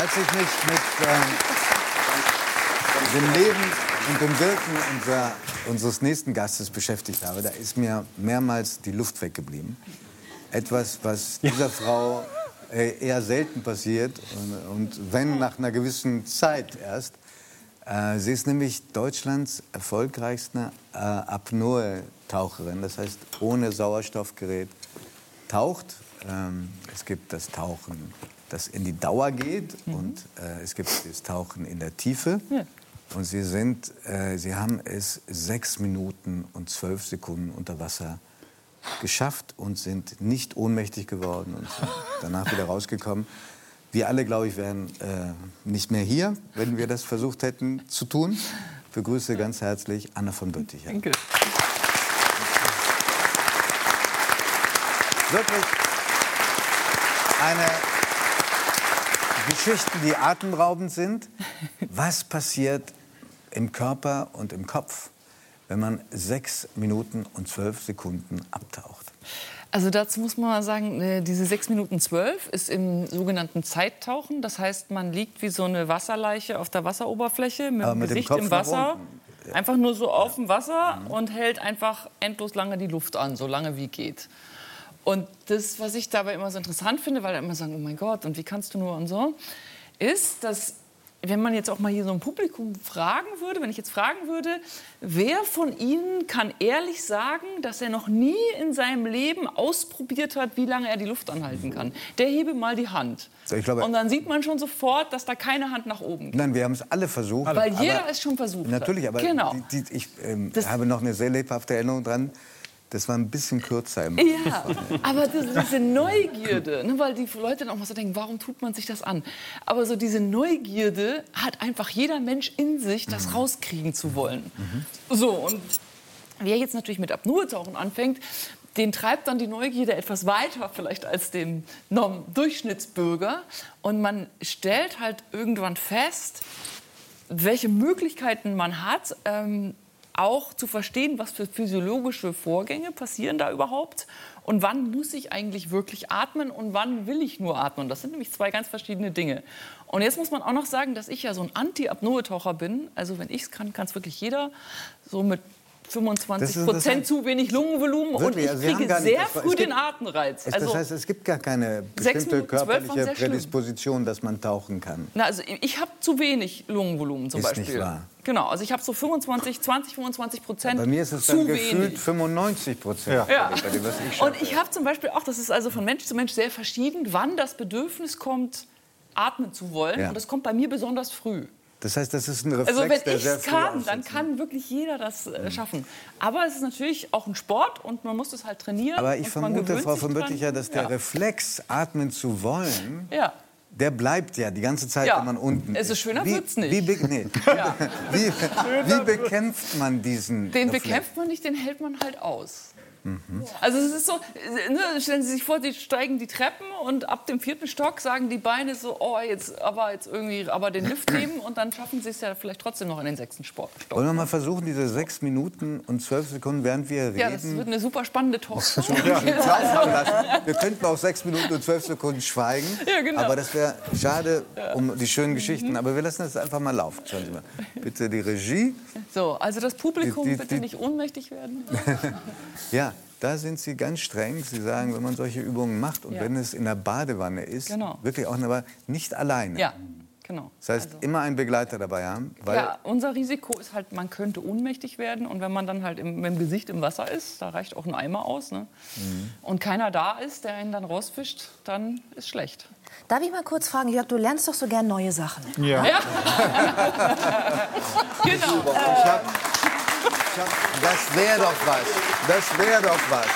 Als ich mich mit ähm, dem Leben und dem Wirken unserer, unseres nächsten Gastes beschäftigt habe, da ist mir mehrmals die Luft weggeblieben. Etwas, was dieser Frau äh, eher selten passiert und, und wenn nach einer gewissen Zeit erst. Äh, sie ist nämlich Deutschlands erfolgreichste äh, Apnoe-Taucherin, das heißt ohne Sauerstoffgerät taucht. Ähm, es gibt das Tauchen, das in die Dauer geht und äh, es gibt das Tauchen in der Tiefe. Ja. Und sie sind, äh, sie haben es sechs Minuten und zwölf Sekunden unter Wasser geschafft und sind nicht ohnmächtig geworden und sind danach wieder rausgekommen. Wir alle, glaube ich, wären äh, nicht mehr hier, wenn wir das versucht hätten zu tun. Ich begrüße ganz herzlich Anna von Bötticher. Danke. Wirklich eine Geschichten, die atemberaubend sind. Was passiert im Körper und im Kopf, wenn man sechs Minuten und zwölf Sekunden abtaucht? Also dazu muss man mal sagen, äh, diese 6 Minuten 12 ist im sogenannten Zeittauchen. Das heißt, man liegt wie so eine Wasserleiche auf der Wasseroberfläche mit mit dem Gesicht Kopf im Wasser. Einfach nur so auf dem Wasser Mhm. und hält einfach endlos lange die Luft an, so lange wie geht. Und das, was ich dabei immer so interessant finde, weil da immer sagen, oh mein Gott, und wie kannst du nur und so, ist, dass wenn man jetzt auch mal hier so ein Publikum fragen würde, wenn ich jetzt fragen würde, wer von Ihnen kann ehrlich sagen, dass er noch nie in seinem Leben ausprobiert hat, wie lange er die Luft anhalten kann? Der hebe mal die Hand. Glaube- und dann sieht man schon sofort, dass da keine Hand nach oben geht. Nein, wir haben es alle versucht. Weil jeder es schon versucht hat. Natürlich, aber Genau. die, die, ich ähm, habe noch eine sehr lebhafte Erinnerung dran. Das war ein bisschen kürzer im Ja, aber das, diese Neugierde, ne, weil die Leute dann auch mal so denken, warum tut man sich das an? Aber so diese Neugierde hat einfach jeder Mensch in sich, das rauskriegen zu wollen. So, und wer jetzt natürlich mit Apnoe-Tauchen anfängt, den treibt dann die Neugierde etwas weiter vielleicht als den Durchschnittsbürger. Und man stellt halt irgendwann fest, welche Möglichkeiten man hat, ähm, auch zu verstehen, was für physiologische Vorgänge passieren da überhaupt und wann muss ich eigentlich wirklich atmen und wann will ich nur atmen. Das sind nämlich zwei ganz verschiedene Dinge. Und jetzt muss man auch noch sagen, dass ich ja so ein Anti-Apnoe-Taucher bin. Also wenn ich es kann, kann es wirklich jeder. So mit 25 Das ist Prozent zu wenig Lungenvolumen und Wirklich, ich also haben kriege nicht- sehr war- früh es den gibt- Atemreiz. Also, das heißt, es gibt gar keine bestimmte körperliche. Prädisposition, dass man tauchen kann. Na, also ich habe zu wenig Lungenvolumen zum Ist Beispiel. nicht wahr. Genau, also ich habe so 25, 20, 25 Prozent Bei mir ist es zu dann gefühlt wenig. 95 Prozent. Ja. Ich Und ich habe zum Beispiel auch, das ist also von Mensch zu Mensch sehr verschieden, wann das Bedürfnis kommt, atmen zu wollen. Ja. Und das kommt bei mir besonders früh. Das heißt, das ist ein Reflex, Also wenn der ich es kann, dann kann wirklich jeder das äh, schaffen. Aber es ist natürlich auch ein Sport und man muss es halt trainieren. Aber ich vermute, Frau von. Bötticher, dass der ja. Reflex, atmen zu wollen, Ja. der bleibt ja die ganze Zeit, Ja. wenn man unten Es ist schöner wird's nicht. Wie, be nee. Wie, wie bekämpft man diesen Den Reflex? bekämpft man nicht, den hält man halt aus. Also es ist so, ne, stellen Sie sich vor, Sie steigen die Treppen und ab dem vierten Stock sagen die Beine so, oh jetzt aber jetzt irgendwie, aber den Lift nehmen und dann schaffen Sie es ja vielleicht trotzdem noch in den sechsten Sport. Stock. Wollen wir mal versuchen, diese sechs Minuten und zwölf Sekunden, während wir Ja, das reden, wird eine super spannende Talkshow. laufen lassen? Wir könnten auch sechs Minuten und zwölf Sekunden schweigen, Ja, genau. aber das wäre schade um die schönen Geschichten. Aber wir lassen das einfach mal laufen. Schauen Sie mal. Bitte die Regie. So, also das Publikum Die- die- bitte die- nicht ohnmächtig werden. Ja, da sind Sie ganz streng. Sie sagen, wenn man solche Übungen macht und Ja. wenn es in der Badewanne ist, Genau. wirklich auch, aber nicht alleine. Ja, genau. Das heißt, immer einen Begleiter dabei haben, weil Ja, unser Risiko ist halt, man könnte ohnmächtig werden und wenn man dann halt im, mit dem Gesicht im Wasser ist, da reicht auch ein Eimer aus, ne? Mhm. und keiner da ist, der ihn dann rausfischt, dann ist schlecht. Darf ich mal kurz fragen, Jörg, du lernst doch so gern neue Sachen. Ja. genau. Das wäre doch was. Das wäre doch was.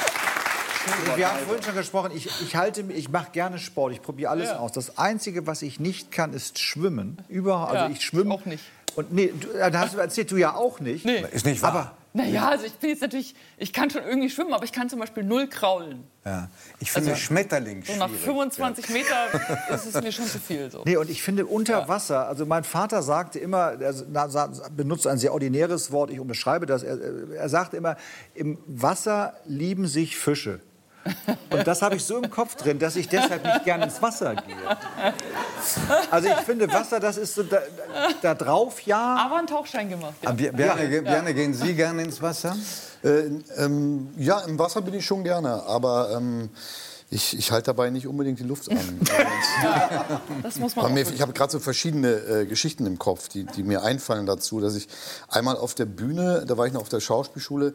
Wir haben vorhin schon gesprochen, ich, ich, halte, mich- ich mache gerne Sport, ich probiere alles Ja. aus. Das Einzige, was ich nicht kann, ist schwimmen. Überhaupt, Ja, also ich schwimme. auch nicht. Und nee, du, äh, da hast du erzählt, du ja auch nicht. Nee. Ist nicht wahr. Aber Naja, also ich bin jetzt natürlich, ich kann schon irgendwie schwimmen, aber ich kann zum Beispiel null kraulen. Ja. Ich finde Also, Schmetterling So nach schwierig. 25 Meter ist es mir schon zu viel. So. Nee, und ich finde unter Wasser, also mein Vater sagte immer, er benutzt ein sehr ordinäres Wort, ich unterschreibe das, er, er sagte immer, im Wasser lieben sich Fische. Und das habe ich so im Kopf drin, dass ich deshalb nicht gerne ins Wasser gehe. Also ich finde, Wasser, das ist so da, da drauf, ja. Aber einen Tauchschein gemacht. Ja. Bjarne, ge- Bjarne, gehen Sie gerne ins Wasser? Äh, ähm, ja, im Wasser bin ich schon gerne, aber ähm, ich, ich halte dabei nicht unbedingt die Luft an. Das muss man mir, ich habe gerade so verschiedene äh, Geschichten im Kopf, die, die mir einfallen dazu, dass ich einmal auf der Bühne, da war ich noch auf der Schauspielschule,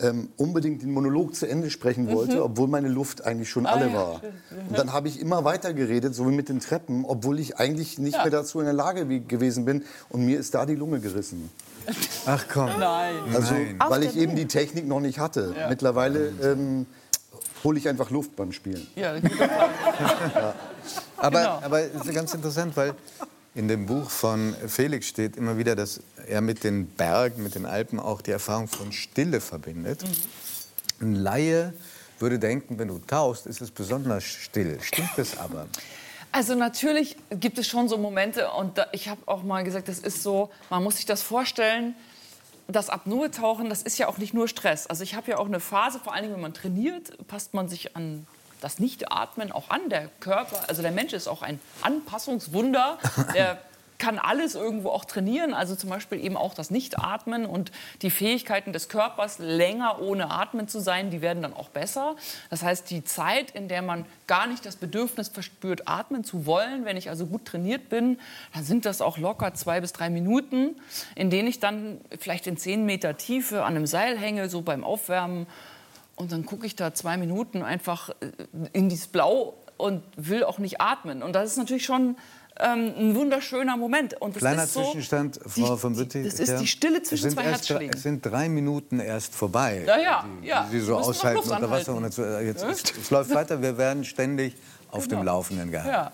ähm, unbedingt den Monolog zu Ende sprechen wollte, obwohl meine Luft eigentlich schon alle Mhm. Ah, ja, war. stimmt. Und dann habe ich immer weiter geredet, so wie mit den Treppen, obwohl ich eigentlich nicht mehr dazu in der Lage wie, gewesen bin. Und mir ist da die Lunge gerissen. Ach komm. Nein. Also, Nein. weil ich eben die Technik noch nicht hatte. Mittlerweile ähm, hole ich einfach Luft beim Spielen. Ja, Plan. Aber, Genau. aber es ist ganz interessant, weil in dem Buch von Felix steht immer wieder, dass er mit den Bergen, mit den Alpen auch die Erfahrung von Stille verbindet. Ein Laie würde denken, wenn du tauchst, ist es besonders still. Stimmt das aber? Also natürlich gibt es schon so Momente und da, ich habe auch mal gesagt, das ist so, man muss sich das vorstellen, das Apnoe-Tauchen, das ist ja auch nicht nur Stress. Also ich habe ja auch eine Phase, vor allem wenn man trainiert, passt man sich an das Nichtatmen auch an. Der Körper, also der Mensch ist auch ein Anpassungswunder. Der kann alles irgendwo auch trainieren, also zum Beispiel eben auch das Nichtatmen und die Fähigkeiten des Körpers, länger ohne Atmen zu sein, die werden dann auch besser. Das heißt, die Zeit, in der man gar nicht das Bedürfnis verspürt, atmen zu wollen, wenn ich also gut trainiert bin, dann sind das auch locker zwei bis drei Minuten, in denen ich dann vielleicht in zehn Meter Tiefe an einem Seil hänge, so beim Aufwärmen. Und dann gucke ich da zwei Minuten einfach äh, in dieses Blau und will auch nicht atmen. Und das ist natürlich schon ähm, ein wunderschöner Moment. Und das Kleiner ist so, Zwischenstand, Frau von Bütti. Das ist ja. die Stille Es zwischen sind zwei erst drei- Herzschlägen. Es sind drei Minuten erst vorbei. Ja, ja, die, ja. Die Sie so aushalten unter Wasser. Und jetzt, äh, jetzt, es, es läuft weiter, wir werden ständig auf dem Laufenden gehalten. Ja,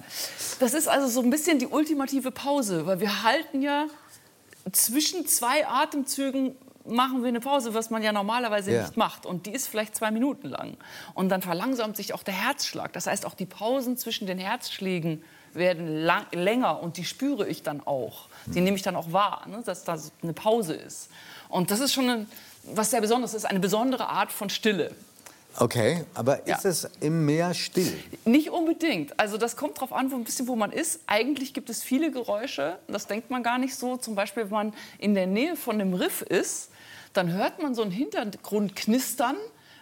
das ist also so ein bisschen die ultimative Pause, weil wir halten ja zwischen zwei Atemzügen machen wir eine Pause, was man ja normalerweise Ja. nicht macht. Und die ist vielleicht zwei Minuten lang. Und dann verlangsamt sich auch der Herzschlag. Das heißt, auch die Pausen zwischen den Herzschlägen werden lang, länger und die spüre ich dann auch. Die nehme ich dann auch wahr, ne, dass da eine Pause ist. Und das ist schon ein, was sehr Besonderes ist, eine besondere Art von Stille. Okay, aber Ja. ist es im Meer still? Nicht unbedingt. Also das kommt darauf an, wo ein bisschen wo man ist. Eigentlich gibt es viele Geräusche. Das denkt man gar nicht so. Zum Beispiel, wenn man in der Nähe von einem Riff ist, dann hört man so einen Hintergrund knistern,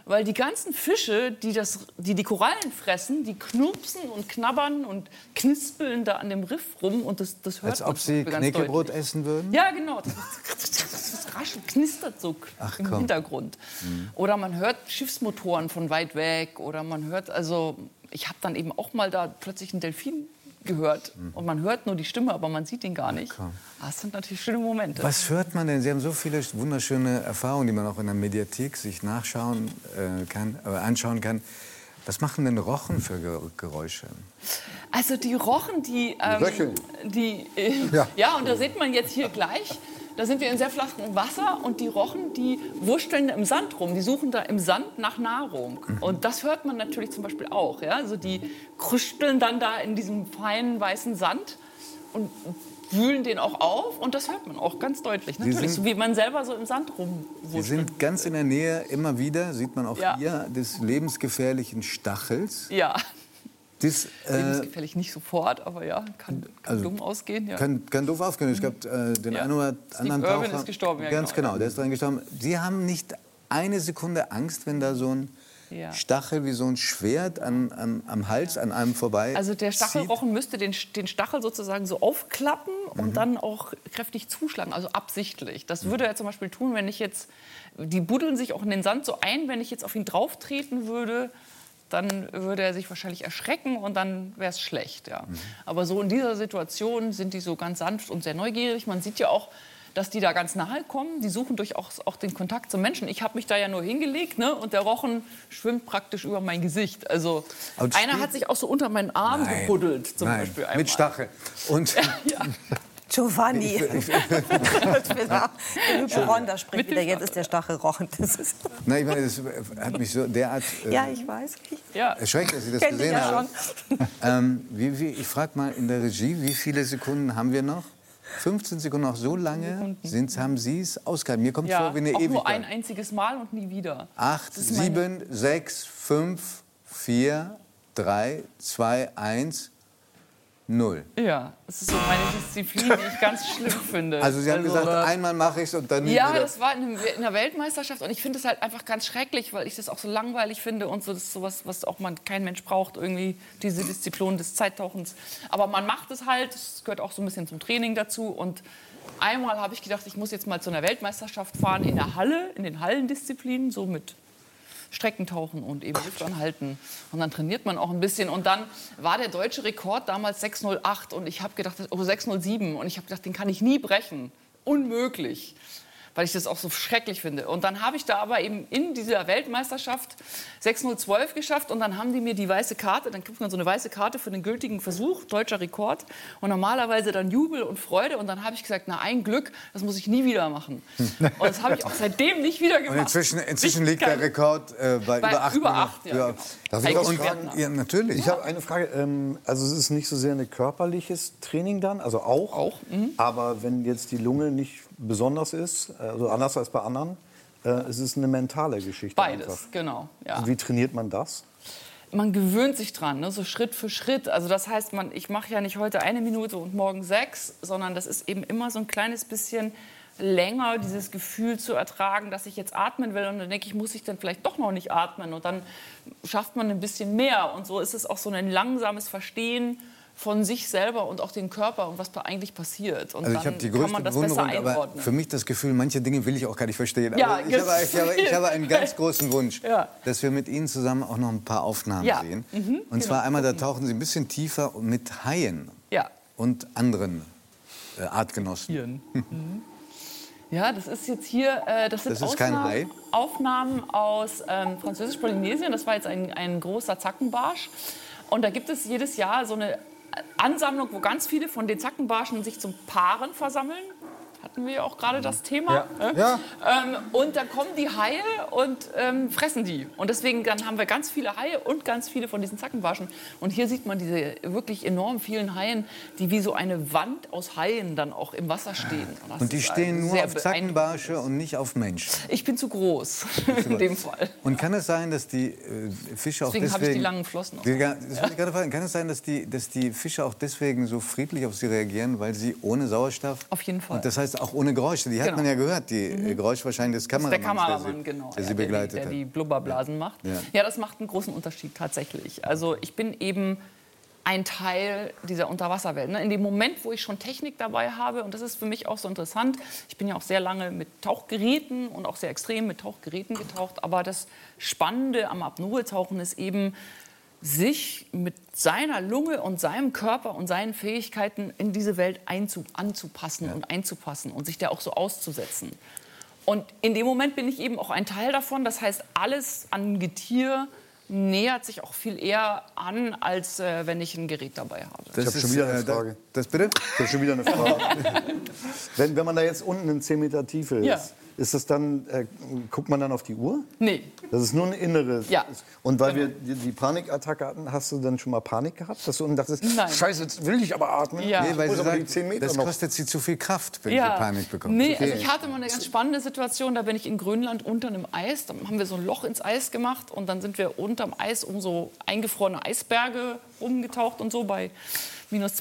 weil die ganzen Fische, die, das, die die Korallen fressen, die knurpsen und knabbern und knispeln da an dem Riff rum und das, das hört Als man ob Sie Knäckebrot deutlich. essen würden? Ja, genau. Das, das raschelt, knistert so Ach, im komm. Hintergrund. Oder man hört Schiffsmotoren von weit weg. Oder man hört, also ich habe dann eben auch mal da plötzlich einen Delfin gehört. Und man hört nur die Stimme, aber man sieht ihn gar nicht. Ah, Das sind natürlich schöne Momente. Was hört man denn? Sie haben so viele wunderschöne Erfahrungen, die man auch in der Mediathek sich nachschauen äh, kann, äh, anschauen kann. Was machen denn Rochen für Ge Geräusche? Also die Rochen, die, ähm, Röcheln. die äh, ja. Ja. und da sieht man jetzt hier gleich, da sind wir in sehr flachem Wasser und die Rochen, die wursteln im Sand rum, die suchen da im Sand nach Nahrung. Und das hört man natürlich zum Beispiel auch. Ja? Also die krüsteln dann da in diesem feinen weißen Sand und wühlen den auch auf und das hört man auch ganz deutlich. Natürlich, sind- so wie man selber so im Sand Sie rumwurschtelt. sind ganz in der Nähe, immer wieder, sieht man auch Ja. hier, des lebensgefährlichen Stachels. Ja, Das äh, lebensgefährlich nicht sofort, aber ja, kann, kann Also, dumm ausgehen. Ja. kann, kann doof aufgehen. Es gab äh, den Ja. einen oder anderen Irwin Taucher. ist gestorben, ja, Ganz genau, genau, der ist dran gestorben. Sie haben nicht eine Sekunde Angst, wenn da so ein Ja. Stachel wie so ein Schwert an, an, am Hals an einem vorbei. Also der zieht. Stachelrochen müsste den, den Stachel sozusagen so aufklappen Mhm. und dann auch kräftig zuschlagen, also absichtlich. Das würde er zum Beispiel tun, wenn ich jetzt, die buddeln sich auch in den Sand so ein, wenn ich jetzt auf ihn drauf treten würde, dann würde er sich wahrscheinlich erschrecken und dann wäre es schlecht. Ja. Mhm. Aber so in dieser Situation sind die so ganz sanft und sehr neugierig. Man sieht ja auch, dass die da ganz nahe kommen. Die suchen durchaus auch den Kontakt zum Menschen. Ich habe mich da ja nur hingelegt ne? und der Rochen schwimmt praktisch über mein Gesicht. Also Und einer hat sich auch so unter meinen Arm Nein, gebuddelt zum nein, Beispiel einmal. Mit Stachel. Und Ja. Giovanni. Ron, spricht Mit dem wieder. Jetzt ist der Stachel rochen. Das ist na, ich meine, das hat mich so derart äh, ja, ich weiß. Ja. erschreckt, dass ich das gesehen ja habe. Ähm, wie, wie, ich frage mal in der Regie, wie viele Sekunden haben wir noch? 15 Sekunden noch so lange sind, haben Sie es ausgehalten. Mir kommt Ja, vor wie eine auch nur ein Ewigkeit. einziges Mal und nie wieder. Acht, sieben, sechs, fünf, 4, 3, 2, 1, 0. Ja, das ist so meine Disziplin, die ich ganz schlimm finde. Also Sie haben gesagt, äh, einmal mache ich es und dann nie Ja, wieder. das war in, in der Weltmeisterschaft und ich finde es halt einfach ganz schrecklich, weil ich das auch so langweilig finde und so das ist sowas, was auch man kein Mensch braucht irgendwie diese Disziplin des Zeittauchens. Aber man macht es halt, es gehört auch so ein bisschen zum Training dazu und einmal habe ich gedacht, ich muss jetzt mal zu einer Weltmeisterschaft fahren in der Halle, in den Hallendisziplinen, so mit Streckentauchen und eben Luftanhalten. Und dann trainiert man auch ein bisschen. Und dann war der deutsche Rekord damals 608 und ich habe gedacht, oh 607 und ich habe gedacht, den kann ich nie brechen. Unmöglich. Weil ich das auch so schrecklich finde. Und dann habe ich da aber eben in dieser Weltmeisterschaft 6.012 geschafft und dann haben die mir die weiße Karte, dann kriegt man so eine weiße Karte für den gültigen Versuch, deutscher Rekord. Und normalerweise dann Jubel und Freude. Und dann habe ich gesagt, na ein Glück, das muss ich nie wieder machen. Und das habe ich auch seitdem nicht wieder gemacht. Und inzwischen, inzwischen liegt der Rekord äh, bei, Bei über 8 über acht, ja, genau. Darf ich werden- fragen? Ja, natürlich. Ich habe eine Frage. Ähm, also es ist nicht so sehr ein körperliches Training dann, also auch. Auch, mhm. Aber wenn jetzt die Lunge nicht besonders ist, also anders als bei anderen, äh, es ist eine mentale Geschichte. Beides, einfach. genau. Ja. Also wie trainiert man das? man gewöhnt sich dran, ne? so Schritt für Schritt. Also das heißt, man, ich mache ja nicht heute eine Minute und morgen sechs, sondern das ist eben immer so ein kleines bisschen länger, dieses Gefühl zu ertragen, dass ich jetzt atmen will und dann denke ich, muss ich dann vielleicht doch noch nicht atmen und dann schafft man ein bisschen mehr und so ist es auch so ein langsames Verstehen von sich selber und auch den Körper und was da eigentlich passiert und Also ich dann habe die kann größte man das besser Bewunderung, aber für mich das Gefühl, manche Dinge will ich auch gar nicht verstehen. Ja, aber ich, habe, ich, habe, ich habe einen ganz genau. großen Wunsch, Ja. dass wir mit Ihnen zusammen auch noch ein paar Aufnahmen Ja. sehen. Mhm, Und zwar einmal, da tauchen Sie ein bisschen tiefer mit Haien und anderen äh, Artgenossen. Mhm. Ja, das ist jetzt hier, äh, das sind Das ist kein Ausnahmen- Hai? Aufnahmen aus ähm, Französisch-Polynesien. Das war jetzt ein, ein großer Zackenbarsch. Und da gibt es jedes Jahr so eine Ansammlung, wo ganz viele von den Zackenbarschen sich zum Paaren versammeln. Hatten wir ja auch gerade das Thema. Ja. äh? Ja. Ähm, und dann kommen die Haie und ähm, fressen die. Und deswegen dann haben wir ganz viele Haie und ganz viele von diesen Zackenbarschen. Und hier sieht man diese wirklich enorm vielen Haien, die wie so eine Wand aus Haien dann auch im Wasser stehen. das Und die stehen nur auf Zackenbarsche und nicht auf Menschen. Ich bin zu groß in dem Fall. Und kann es sein, dass die äh, Fische auch Deswegen deswegen... habe ich die langen Flossen auch. Die- Das wollte ich gerade fragen. Kann es sein, dass die, dass die Fische auch deswegen so friedlich auf sie reagieren, weil sie ohne Sauerstoff... Auf jeden Fall. Und das heißt auch ohne Geräusche. Die hat Genau. man ja gehört, die äh, Geräusche wahrscheinlich des Das ist der Kameramanns, Kameramann, der sie, genau. der ja, sie begleitet der, die- der die Blubberblasen macht. Ja. Ja. das macht einen großen Unterschied tatsächlich. Also ich bin eben ein Teil dieser Unterwasserwelt. ne? In dem Moment, wo ich schon Technik dabei habe, und das ist für mich auch so interessant, ich bin ja auch sehr lange mit Tauchgeräten und auch sehr extrem mit Tauchgeräten getaucht, aber das Spannende am Apnoe-Tauchen ist eben, sich mit seiner Lunge und seinem Körper und seinen Fähigkeiten in diese Welt einzu anzupassen und einzupassen und sich der auch so auszusetzen. Und in dem Moment bin ich eben auch ein Teil davon. Das heißt, alles an Getier nähert sich auch viel eher an, als äh, wenn ich ein Gerät dabei habe. Das hab schon ist, wieder eine äh, da- Frage. Das bitte? Ich habe schon wieder eine Frage. wenn, wenn man da jetzt unten in 10 Meter Tiefe ist, Ja. Ist das dann, äh, guckt man dann auf die Uhr? Nee, Das ist nur ein inneres. Ja. Und weil wir die, Panikattacke hatten, hast du dann schon mal Panik gehabt? Dass du unten dachtest, Nein. scheiße, jetzt will ich aber atmen. Ja. Nee, weil sie sagen, die 10 Meter das noch. kostet sie zu viel Kraft, wenn ja. sie Panik bekommt. Nee, Okay. also ich hatte mal eine ganz spannende Situation. Da bin ich in Grönland unter einem Eis. Da haben wir so ein Loch ins Eis gemacht und dann sind wir unterm Eis um so eingefrorene Eisberge rumgetaucht und so bei minus